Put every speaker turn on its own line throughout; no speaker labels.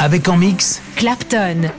Avec en mix Clapton.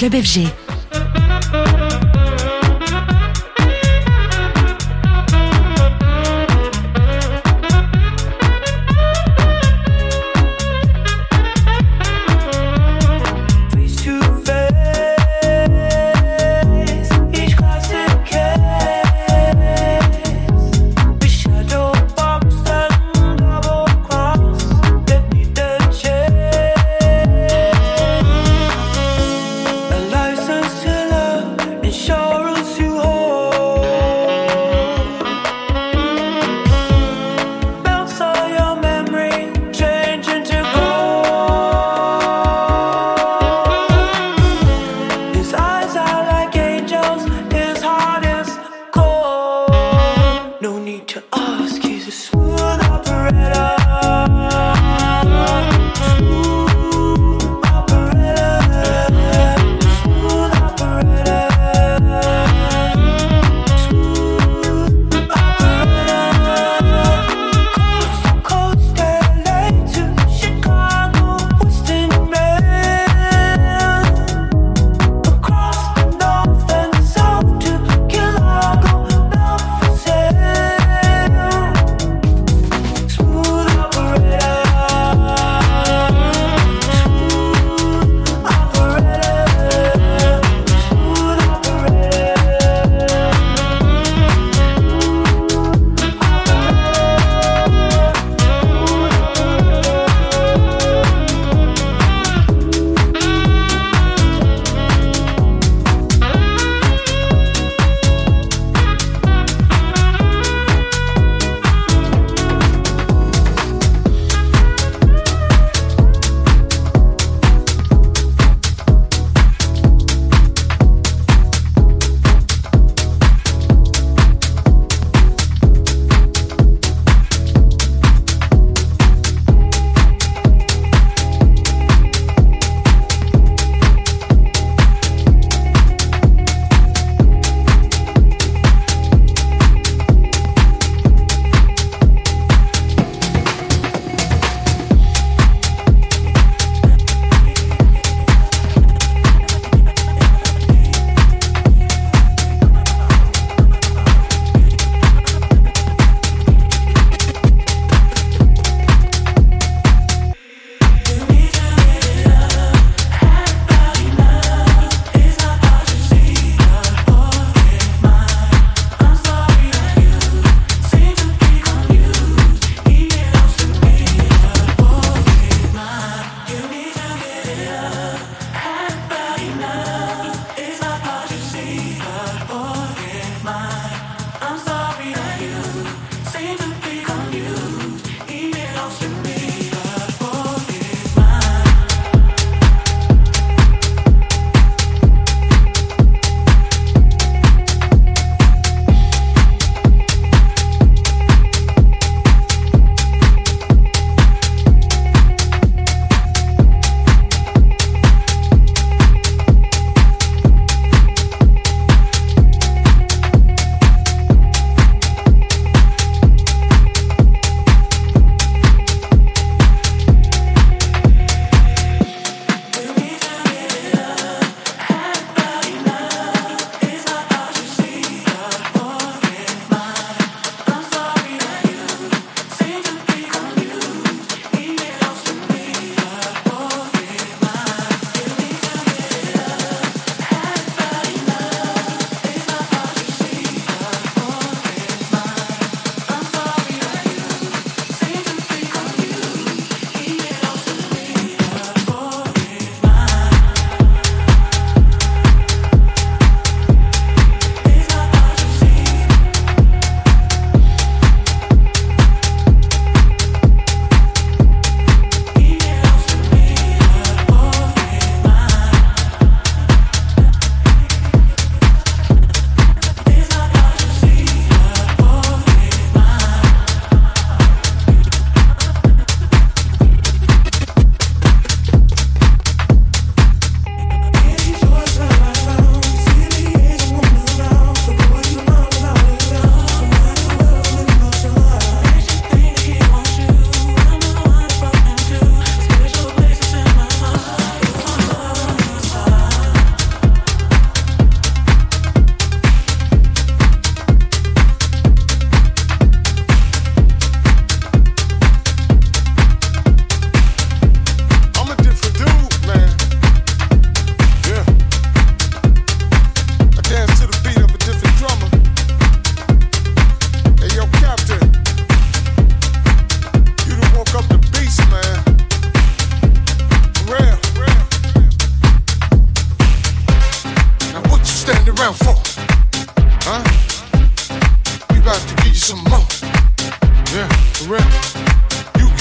Club FG.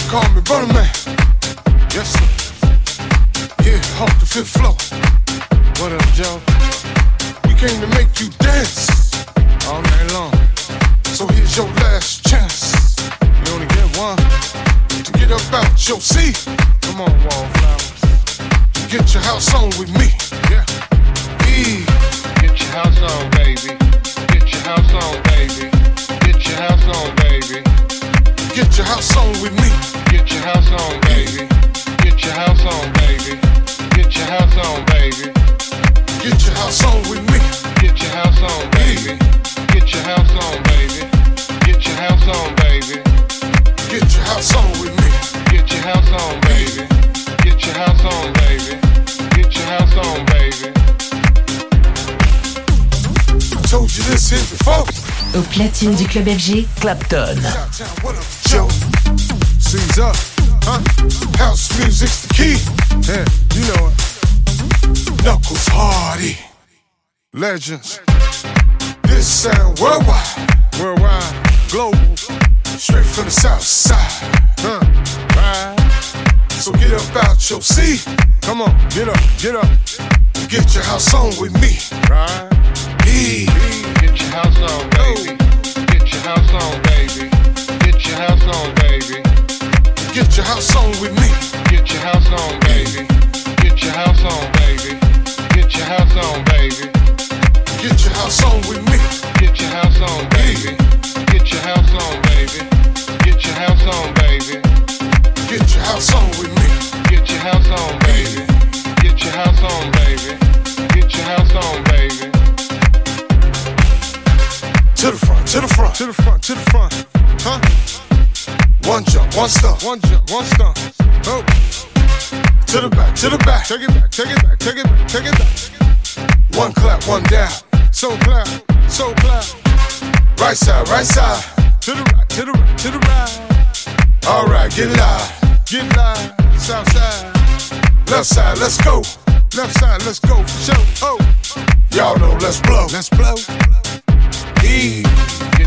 call me
Burning Man. Yes, sir. Yeah, off the fifth floor. What up, Joe? We came to make you dance all night long. So here's your last chance. You
only
get
one to get up out your seat. Come on, wallflowers. To get your house on with me. Yeah. E.
Get your house on, baby. Get your house on, baby. Get your house on,
your house on with me.
Get your house on, baby. Get your house on, baby. Get your house on, baby.
Get your house on with me.
Get your house on, baby. Get your house on, baby. Get your house on, baby.
Get your house on with me.
Get your house on, baby. Get your house on, baby. Get your house on, baby.
I told you this here before.
Au platine du club FG,
Claptone. House music's the key. You know it. Knuckles Hardy. Legends. This sound worldwide. Worldwide. Global. Straight from the south side. Huh? Right. So get up out your seat. Come on, get up, get up. Get your house on with me. Right. E.
house on, baby. Get your house on,
to the front, to the front, to the front. Huh? One jump, one stump, one jump, one stump. Oh. To the back, to the back. Take it back, take it back, take it back, take it back. One clap, one down. So clap, so clap. Right side, right side. To the right, to the right, to the right. All right, get live, get live. South side, left side, let's go. Left side, let's go for sure. Oh, y'all know, let's blow, let's blow. E.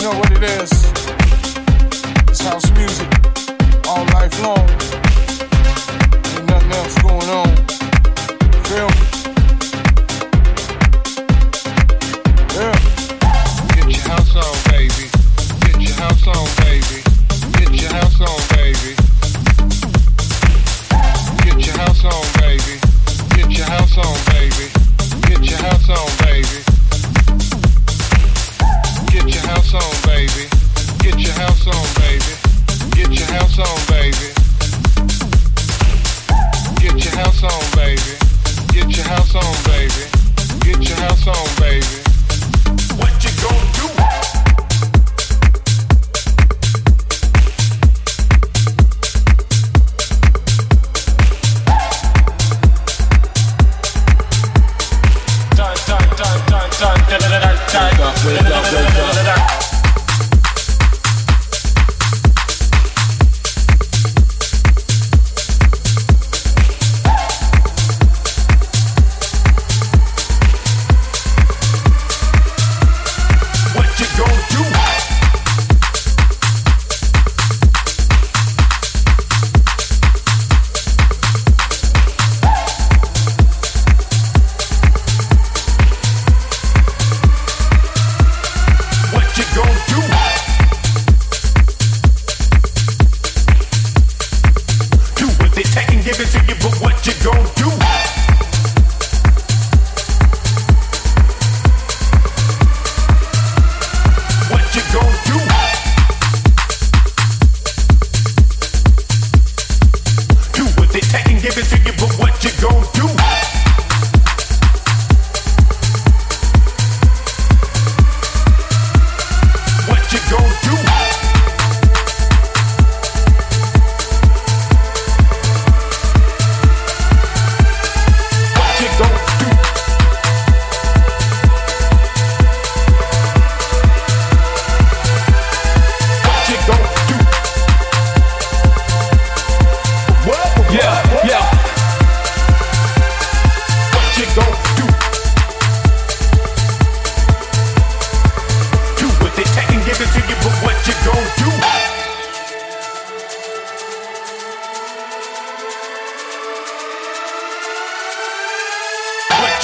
You know what it is? It's house music all life long. Ain't nothing else going on. Feel me? Yeah.
Get your house on, baby. Get your house on, baby. Get your house on, baby. Get your house on, baby. Get your house on, baby. Get your house on, baby. Get your house on, baby. Get your house on, baby. Get your house on, baby. Get your house on, baby. Get your house on, baby. Get your house on, baby.
What you gonna do?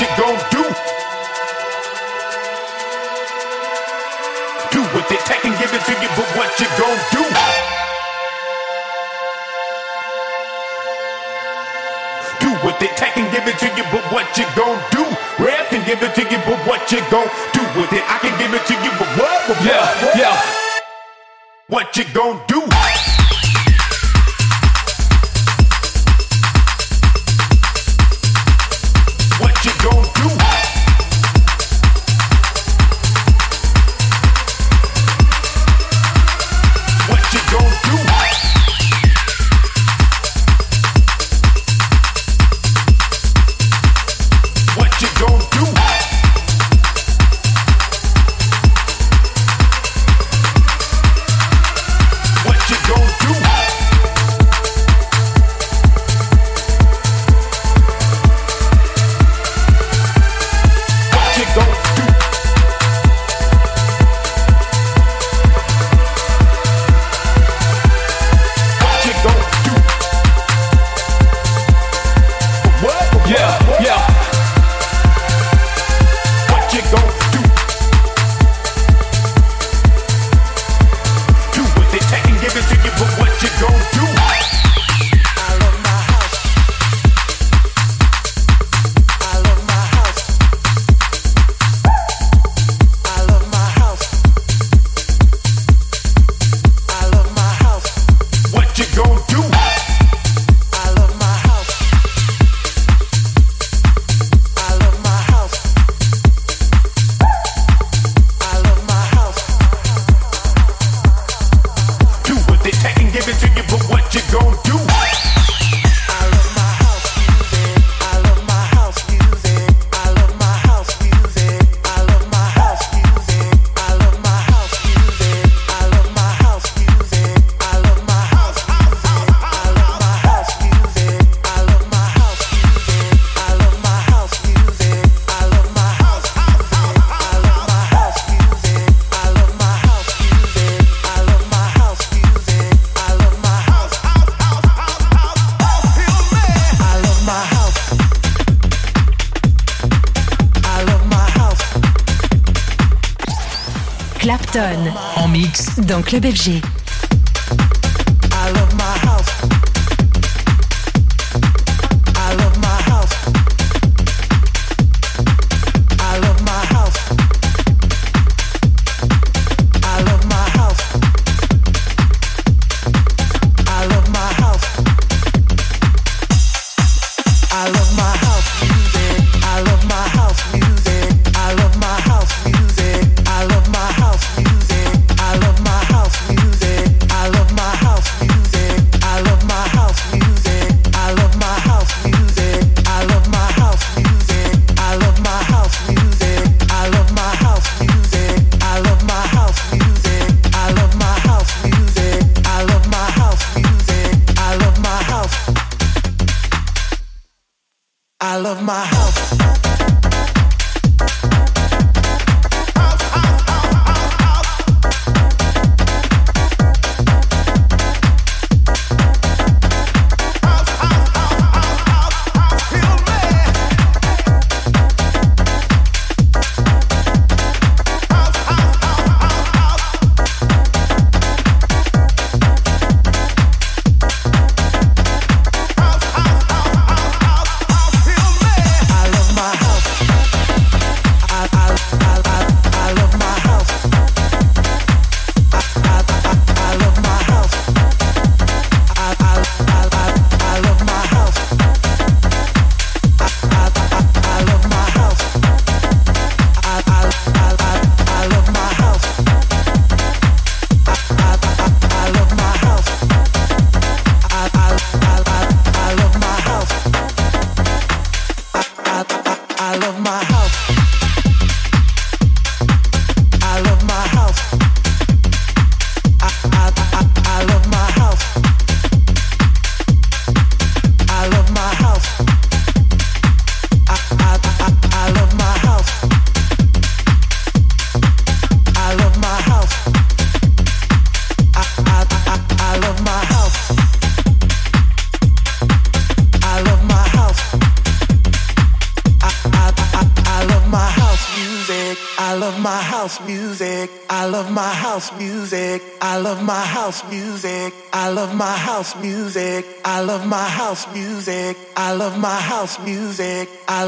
you gon' do? Do with it, take and give it to you, but what you
gon' do? Do with it, take and give it to you, but what you gon' do? Rap can give it to you, but what you gon' do with it? I can give it to you, but what? But
yeah,
what, what?
yeah.
What you gon' do? give it to you, but what you gonna do?
Club FG.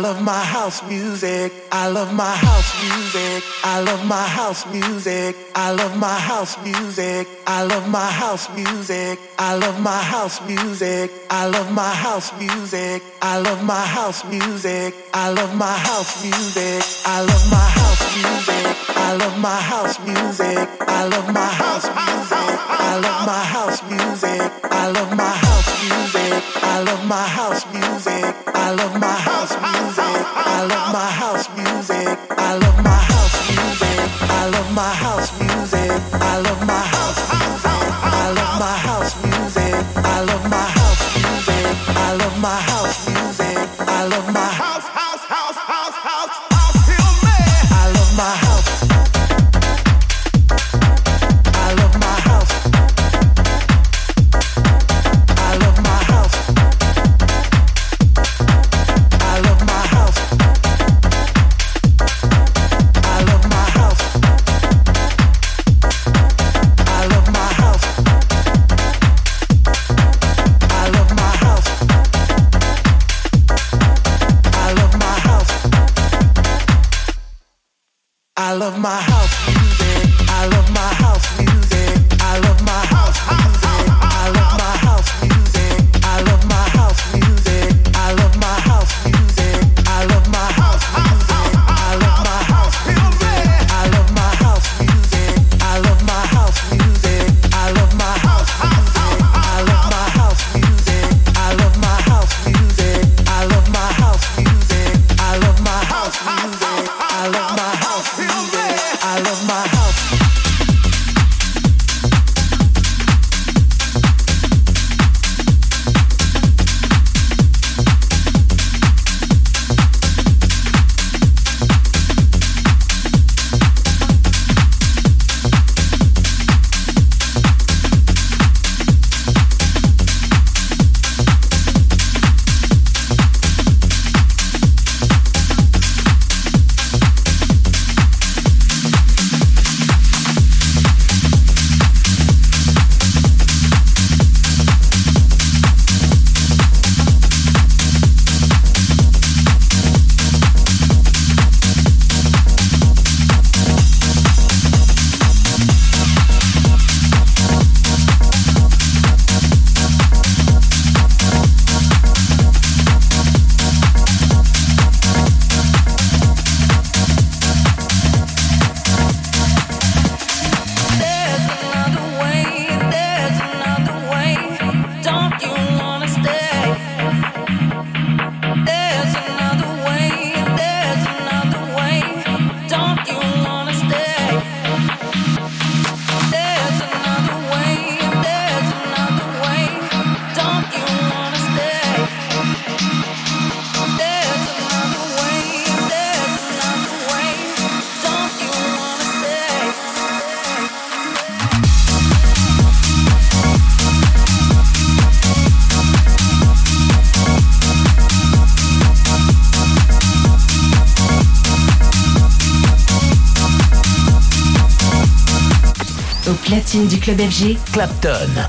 love my house music. I love my house music. I love my house music. I love my house music. I love my house music. I love my house music. I love my house music. I love my house music. I love my house music. I love my house music. I love my house music. I love my house music. I love my house music. I love my house music. I love my house
music. I love my house music. I love my house. Club FG, Clapton.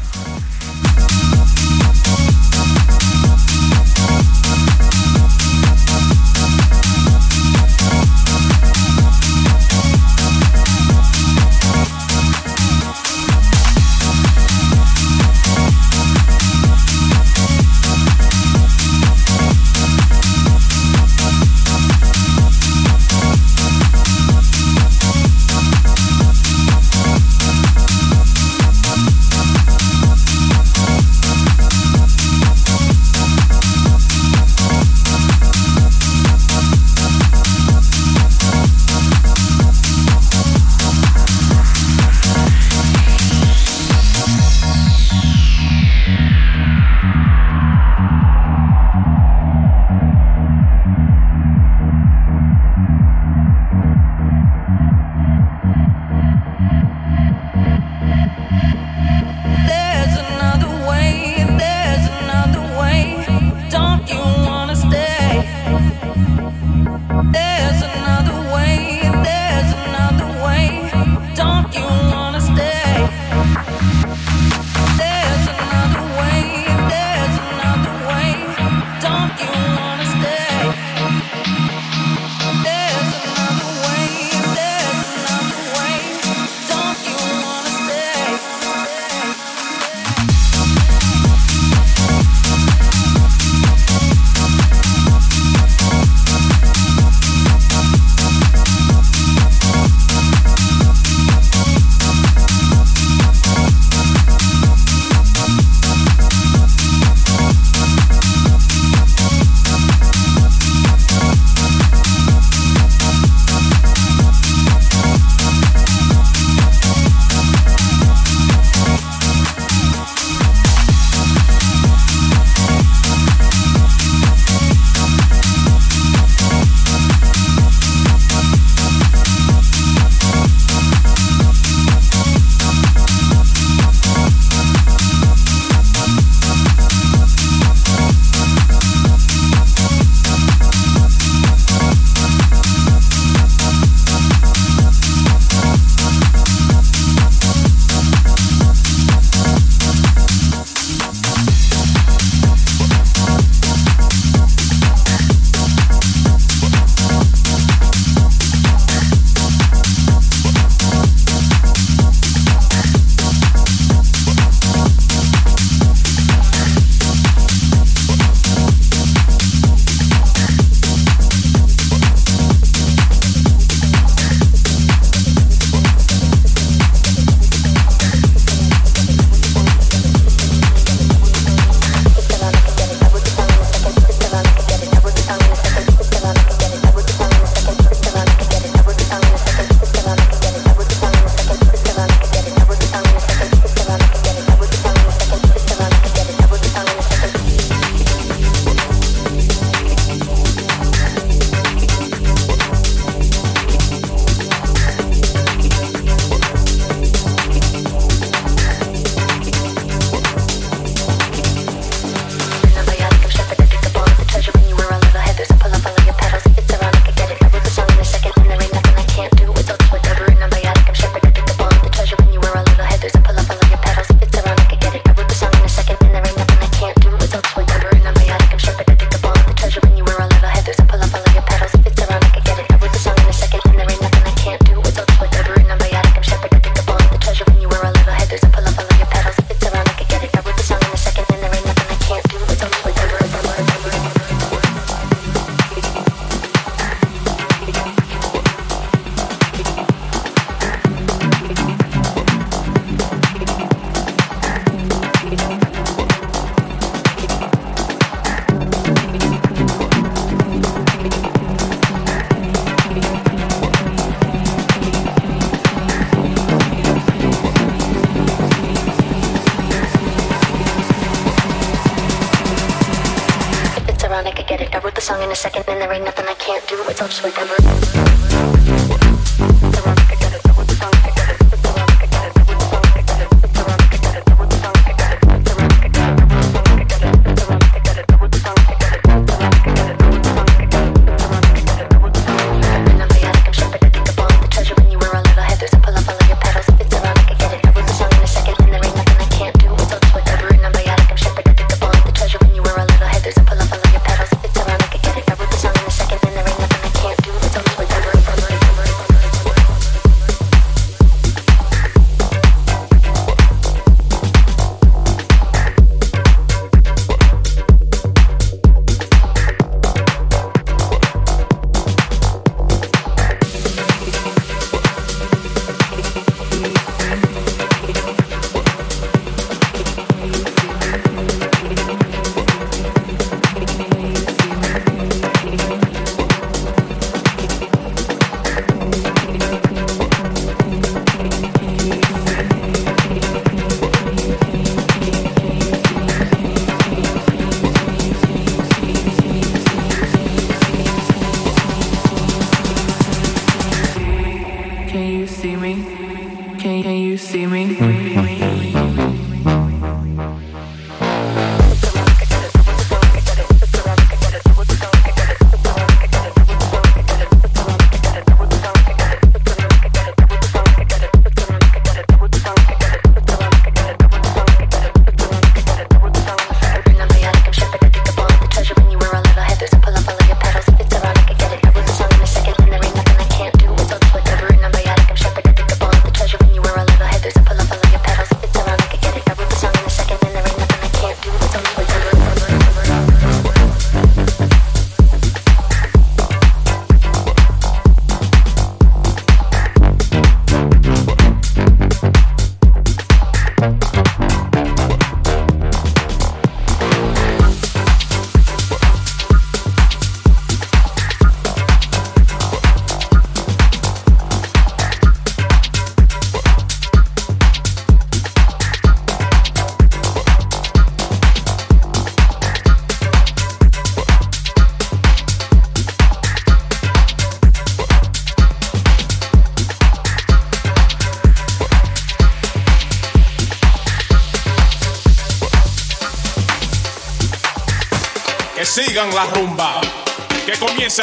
I get it. I
wrote
the
song in a second, and there ain't nothing I can't do. It's all just whatever.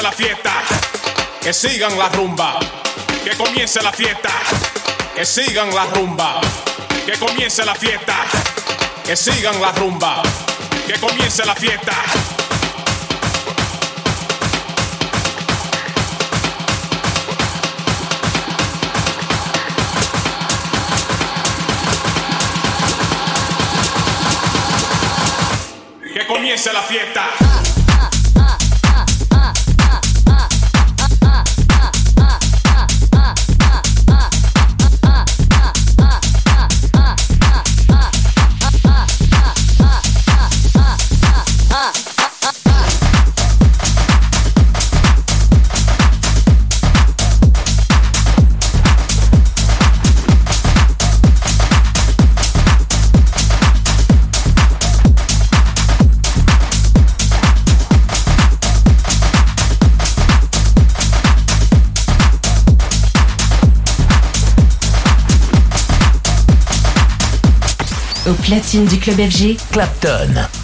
La fiesta. Que sigan la rumba, que comience la fiesta. Que sigan la rumba, que comience la fiesta. Que sigan la rumba, que comience la fiesta. Que comience la fiesta.
Platine du club FG,
Clapton.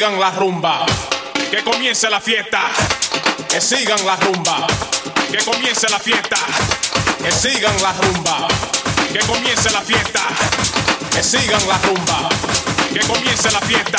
sigan la rumba, que comience la fiesta, que sigan la rumba, que comience la fiesta, que sigan la rumba, que comience la fiesta, que sigan la rumba, que comience la fiesta.